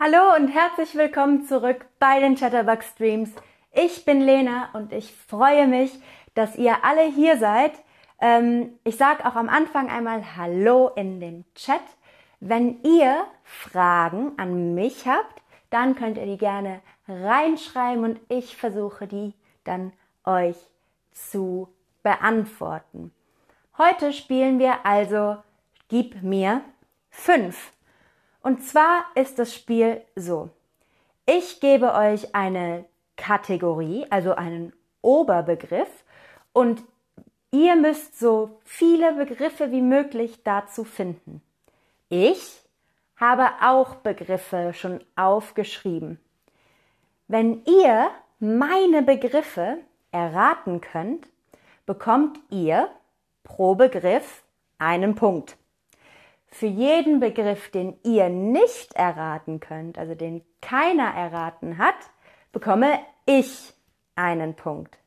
Hallo und herzlich willkommen zurück bei den Chatterbug Streams. Ich bin Lena und ich freue mich, dass ihr alle hier seid. Ähm, ich sage auch am Anfang einmal Hallo in den Chat. Wenn ihr Fragen an mich habt, dann könnt ihr die gerne reinschreiben und ich versuche die dann euch zu beantworten. Heute spielen wir also Gib mir fünf. Und zwar ist das Spiel so. Ich gebe euch eine Kategorie, also einen Oberbegriff und ihr müsst so viele Begriffe wie möglich dazu finden. Ich habe auch Begriffe schon aufgeschrieben. Wenn ihr meine Begriffe erraten könnt, bekommt ihr pro Begriff einen Punkt. Für jeden Begriff, den ihr nicht erraten könnt, also den keiner erraten hat, bekomme ich einen Punkt.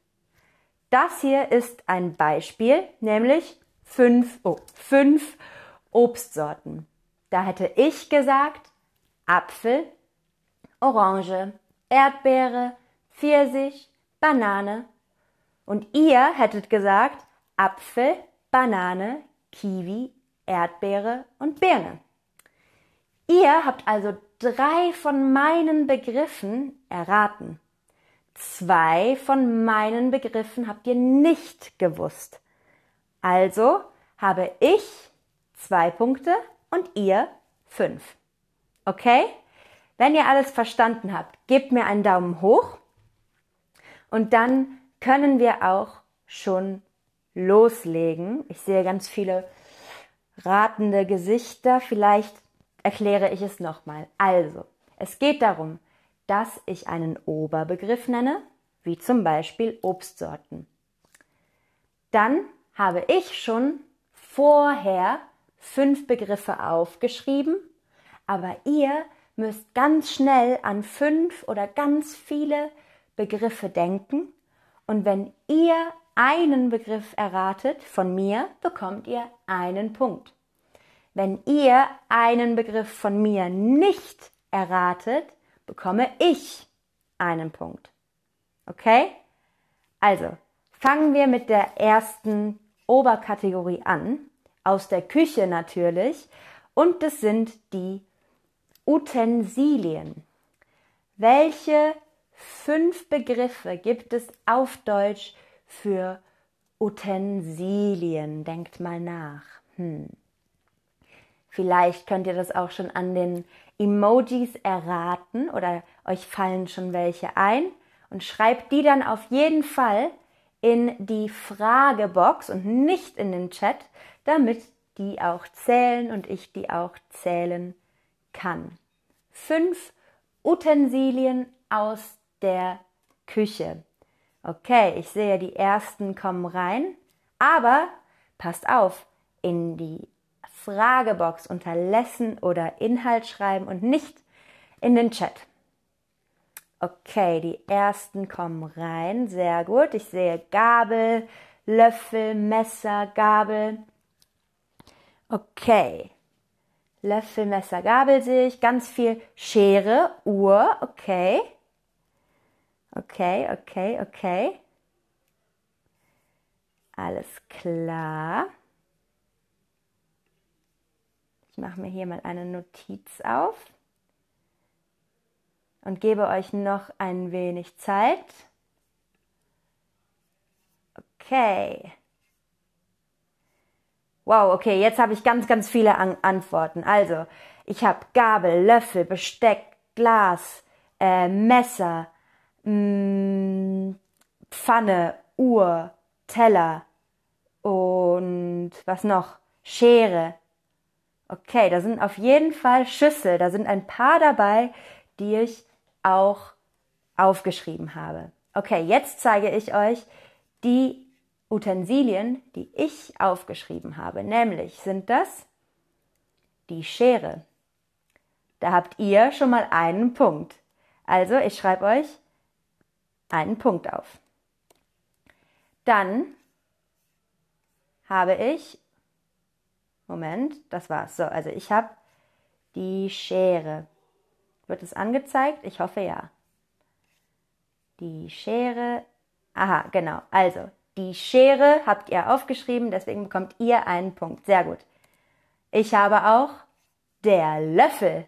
Das hier ist ein Beispiel, nämlich fünf, oh, fünf Obstsorten. Da hätte ich gesagt Apfel, Orange, Erdbeere, Pfirsich, Banane. Und ihr hättet gesagt Apfel, Banane, Kiwi, Erdbeere und Birne. Ihr habt also drei von meinen Begriffen erraten. Zwei von meinen Begriffen habt ihr nicht gewusst. Also habe ich zwei Punkte und ihr fünf. Okay? Wenn ihr alles verstanden habt, gebt mir einen Daumen hoch und dann können wir auch schon loslegen. Ich sehe ganz viele ratende Gesichter. Vielleicht erkläre ich es nochmal. Also, es geht darum, dass ich einen Oberbegriff nenne, wie zum Beispiel Obstsorten. Dann habe ich schon vorher fünf Begriffe aufgeschrieben, aber ihr müsst ganz schnell an fünf oder ganz viele Begriffe denken und wenn ihr einen Begriff erratet von mir, bekommt ihr einen Punkt. Wenn ihr einen Begriff von mir nicht erratet, bekomme ich einen Punkt. Okay? Also, fangen wir mit der ersten Oberkategorie an, aus der Küche natürlich, und das sind die Utensilien. Welche fünf Begriffe gibt es auf Deutsch für Utensilien. Denkt mal nach. Hm. Vielleicht könnt ihr das auch schon an den Emojis erraten oder euch fallen schon welche ein und schreibt die dann auf jeden Fall in die Fragebox und nicht in den Chat, damit die auch zählen und ich die auch zählen kann. Fünf Utensilien aus der Küche. Okay, ich sehe, die ersten kommen rein, aber passt auf, in die Fragebox unter Lesson oder Inhalt schreiben und nicht in den Chat. Okay, die ersten kommen rein, sehr gut. Ich sehe Gabel, Löffel, Messer, Gabel. Okay. Löffel, Messer, Gabel sehe ich. Ganz viel Schere, Uhr, okay. Okay, okay, okay. Alles klar. Ich mache mir hier mal eine Notiz auf und gebe euch noch ein wenig Zeit. Okay. Wow, okay, jetzt habe ich ganz, ganz viele An Antworten. Also, ich habe Gabel, Löffel, Besteck, Glas, äh, Messer, mm, Pfanne, Uhr, Teller und was noch? Schere. Okay, da sind auf jeden Fall Schüssel. Da sind ein paar dabei, die ich auch aufgeschrieben habe. Okay, jetzt zeige ich euch die Utensilien, die ich aufgeschrieben habe. Nämlich sind das die Schere. Da habt ihr schon mal einen Punkt. Also, ich schreibe euch einen Punkt auf. Dann habe ich, Moment, das war's. So, also ich habe die Schere Wird es angezeigt? Ich hoffe ja. Die Schere. Aha, genau. Also, die Schere habt ihr aufgeschrieben, deswegen bekommt ihr einen Punkt. Sehr gut. Ich habe auch der Löffel.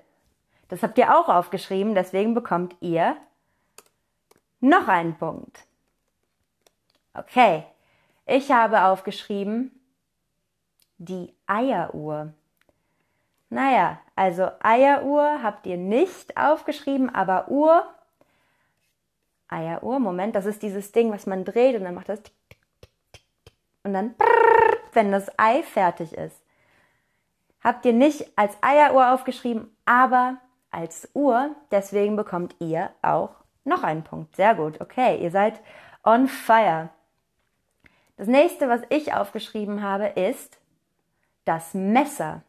Das habt ihr auch aufgeschrieben, deswegen bekommt ihr noch einen Punkt. Okay, ich habe aufgeschrieben die Eieruhr. Naja, also Eieruhr habt ihr nicht aufgeschrieben, aber Uhr, Eieruhr, Moment, das ist dieses Ding, was man dreht und dann macht das und dann, wenn das Ei fertig ist. Habt ihr nicht als Eieruhr aufgeschrieben, aber als Uhr, deswegen bekommt ihr auch noch einen Punkt. Sehr gut, okay, ihr seid on fire. Das nächste, was ich aufgeschrieben habe, ist das Messer.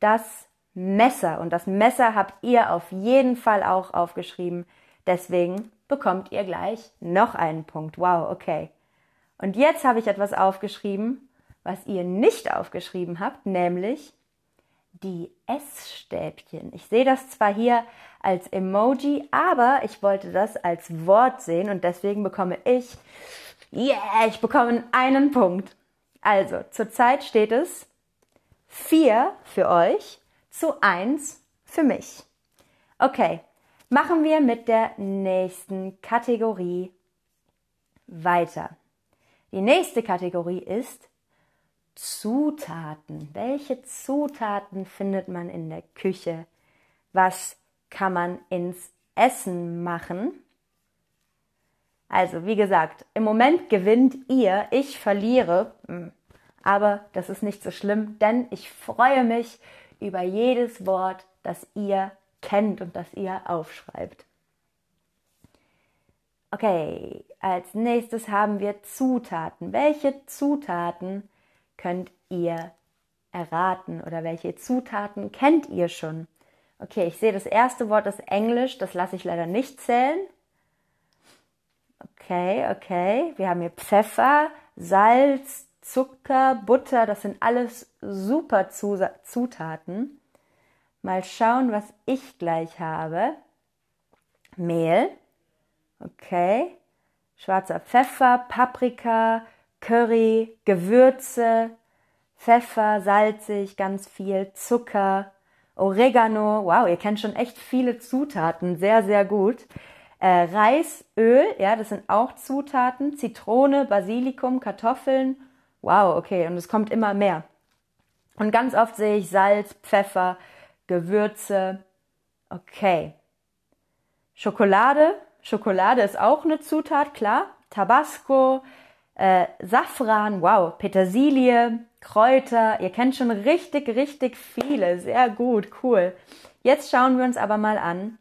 Das Messer. Und das Messer habt ihr auf jeden Fall auch aufgeschrieben. Deswegen bekommt ihr gleich noch einen Punkt. Wow, okay. Und jetzt habe ich etwas aufgeschrieben, was ihr nicht aufgeschrieben habt, nämlich die Essstäbchen. Ich sehe das zwar hier als Emoji, aber ich wollte das als Wort sehen und deswegen bekomme ich Yeah, ich bekomme einen Punkt. Also, zurzeit steht es 4 für euch zu 1 für mich. Okay, machen wir mit der nächsten Kategorie weiter. Die nächste Kategorie ist Zutaten. Welche Zutaten findet man in der Küche? Was kann man ins Essen machen? Also, wie gesagt, im Moment gewinnt ihr, ich verliere, hm, aber das ist nicht so schlimm, denn ich freue mich über jedes Wort, das ihr kennt und das ihr aufschreibt. Okay, als nächstes haben wir Zutaten. Welche Zutaten könnt ihr erraten oder welche Zutaten kennt ihr schon? Okay, ich sehe das erste Wort ist Englisch, das lasse ich leider nicht zählen. Okay, okay. Wir haben hier Pfeffer, Salz, Zucker, Butter. Das sind alles super Zutaten. Mal schauen, was ich gleich habe. Mehl. Okay. Schwarzer Pfeffer, Paprika, Curry, Gewürze, Pfeffer, salzig, ganz viel Zucker, Oregano. Wow, ihr kennt schon echt viele Zutaten. Sehr, sehr gut. Äh, Reis, Öl, ja, das sind auch Zutaten. Zitrone, Basilikum, Kartoffeln. Wow, okay, und es kommt immer mehr. Und ganz oft sehe ich Salz, Pfeffer, Gewürze. Okay. Schokolade. Schokolade ist auch eine Zutat, klar. Tabasco, äh, Safran, wow, Petersilie, Kräuter. Ihr kennt schon richtig, richtig viele. Sehr gut, cool. Jetzt schauen wir uns aber mal an,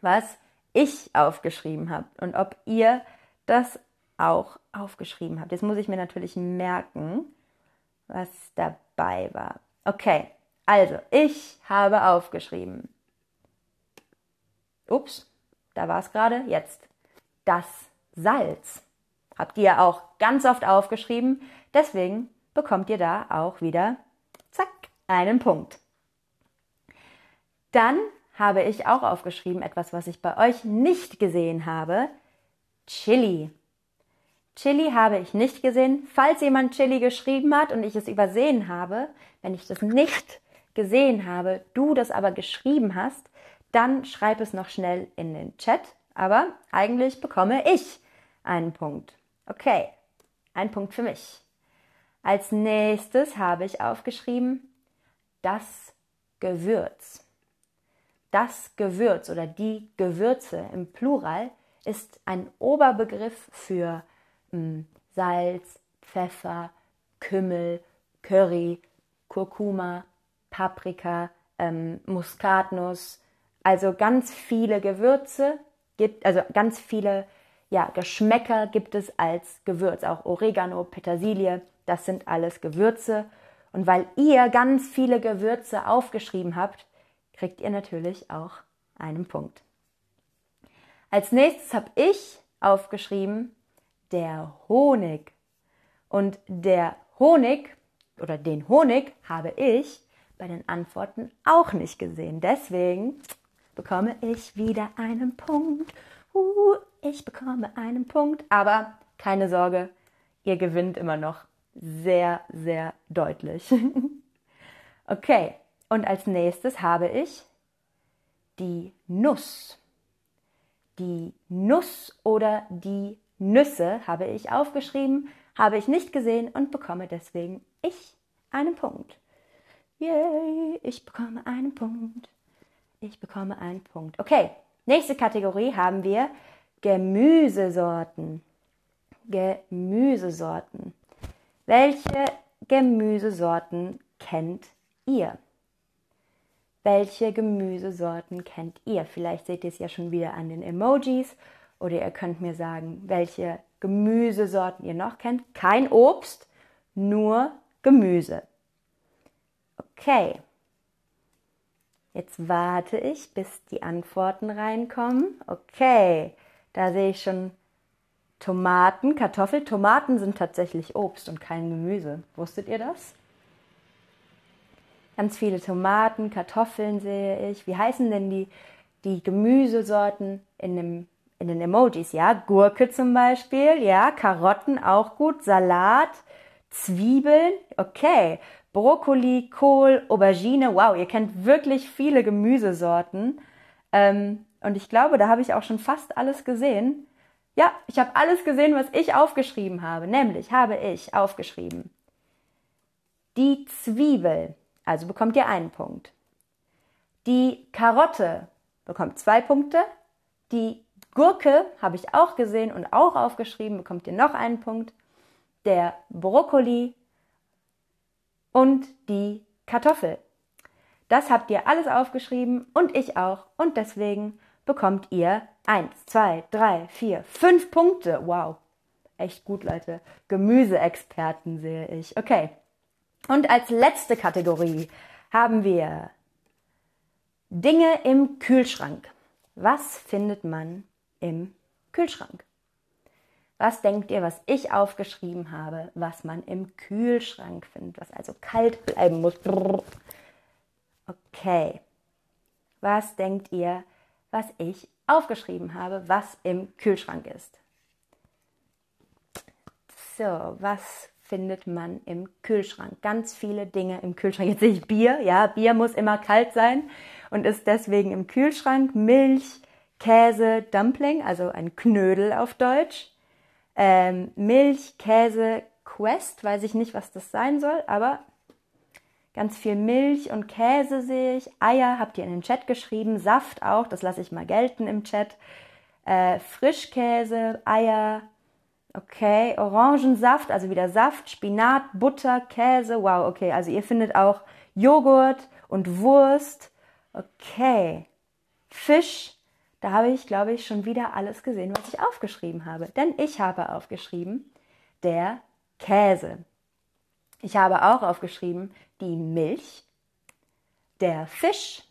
was ich aufgeschrieben habe und ob ihr das auch aufgeschrieben habt. Jetzt muss ich mir natürlich merken, was dabei war. Okay, also ich habe aufgeschrieben. Ups, da war es gerade. Jetzt das Salz. Habt ihr auch ganz oft aufgeschrieben. Deswegen bekommt ihr da auch wieder, zack, einen Punkt. Dann habe ich auch aufgeschrieben, etwas, was ich bei euch nicht gesehen habe. Chili. Chili habe ich nicht gesehen. Falls jemand Chili geschrieben hat und ich es übersehen habe, wenn ich das nicht gesehen habe, du das aber geschrieben hast, dann schreib es noch schnell in den Chat. Aber eigentlich bekomme ich einen Punkt. Okay, ein Punkt für mich. Als nächstes habe ich aufgeschrieben das Gewürz. Das Gewürz oder die Gewürze im Plural ist ein Oberbegriff für mh, hm, Salz, Pfeffer, Kümmel, Curry, Kurkuma, Paprika, ähm, Muskatnuss, also ganz viele Gewürze gibt, also ganz viele ja, Geschmäcker gibt es als Gewürz, auch Oregano, Petersilie, das sind alles Gewürze. Und weil ihr ganz viele Gewürze aufgeschrieben habt, kriegt ihr natürlich auch einen Punkt. Als nächstes habe ich aufgeschrieben der Honig. Und der Honig oder den Honig habe ich bei den Antworten auch nicht gesehen. Deswegen bekomme ich wieder einen Punkt. Uh, ich bekomme einen Punkt. Aber keine Sorge, ihr gewinnt immer noch sehr, sehr deutlich. okay, und als nächstes habe ich die Nuss. Die Nuss oder die Nüsse habe ich aufgeschrieben, habe ich nicht gesehen und bekomme deswegen ich einen Punkt. Yay, ich bekomme einen Punkt. Ich bekomme einen Punkt. Okay, nächste Kategorie haben wir Gemüsesorten. Gemüsesorten. Welche Gemüsesorten kennt ihr? Welche Gemüsesorten kennt ihr? Vielleicht seht ihr es ja schon wieder an den Emojis oder ihr könnt mir sagen, welche Gemüsesorten ihr noch kennt. Kein Obst, nur Gemüse. Okay. Jetzt warte ich, bis die Antworten reinkommen. Okay, da sehe ich schon Tomaten, Kartoffel. Tomaten sind tatsächlich Obst und kein Gemüse. Wusstet ihr das? Ganz viele Tomaten, Kartoffeln sehe ich. Wie heißen denn die, die Gemüsesorten in, dem, in den Emojis? Ja, Gurke zum Beispiel, ja, Karotten auch gut, Salat, Zwiebeln, okay, Brokkoli, Kohl, Aubergine. Wow, ihr kennt wirklich viele Gemüsesorten. Ähm, und ich glaube, da habe ich auch schon fast alles gesehen. Ja, ich habe alles gesehen, was ich aufgeschrieben habe. Nämlich habe ich aufgeschrieben die Zwiebel, also bekommt ihr einen Punkt. Die Karotte bekommt zwei Punkte. Die Gurke habe ich auch gesehen und auch aufgeschrieben, bekommt ihr noch einen Punkt. Der Brokkoli und die Kartoffel. Das habt ihr alles aufgeschrieben und ich auch und deswegen bekommt ihr 1, 2, 3, 4, 5 Punkte. Wow, echt gut, Leute. Gemüseexperten sehe ich. Okay. Und als letzte Kategorie haben wir Dinge im Kühlschrank. Was findet man im Kühlschrank? Was denkt ihr, was ich aufgeschrieben habe, was man im Kühlschrank findet, was also kalt bleiben muss? Okay. Was denkt ihr, was ich aufgeschrieben habe, was im Kühlschrank ist. So, was findet man im Kühlschrank? Ganz viele Dinge im Kühlschrank. Jetzt sehe ich Bier. Ja, Bier muss immer kalt sein und ist deswegen im Kühlschrank. Milch, Käse, Dumpling, also ein Knödel auf Deutsch. Ähm, Milch, Käse, Quest, weiß ich nicht, was das sein soll, aber Ganz viel Milch und Käse sehe ich. Eier habt ihr in den Chat geschrieben. Saft auch, das lasse ich mal gelten im Chat. Äh, Frischkäse, Eier. Okay, Orangensaft, also wieder Saft, Spinat, Butter, Käse. Wow, okay, also ihr findet auch Joghurt und Wurst. Okay. Fisch, da habe ich, glaube ich, schon wieder alles gesehen, was ich aufgeschrieben habe. Denn ich habe aufgeschrieben, der Käse. Ich habe auch aufgeschrieben, die Milch, der Fisch,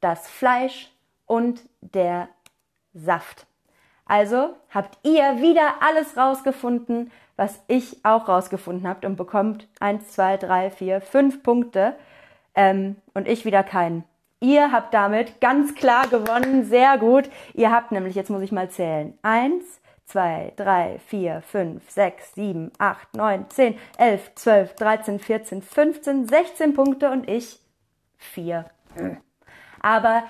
das Fleisch und der Saft. Also habt ihr wieder alles rausgefunden, was ich auch rausgefunden habe und bekommt 1, 2, 3, 4, 5 Punkte ähm, und ich wieder keinen. Ihr habt damit ganz klar gewonnen, sehr gut. Ihr habt nämlich, jetzt muss ich mal zählen, 1, 2, 3, 4, 5, 6, 7, 8, 9, 10, 11, 12, 13, 14, 15, 16 Punkte und ich 4. Aber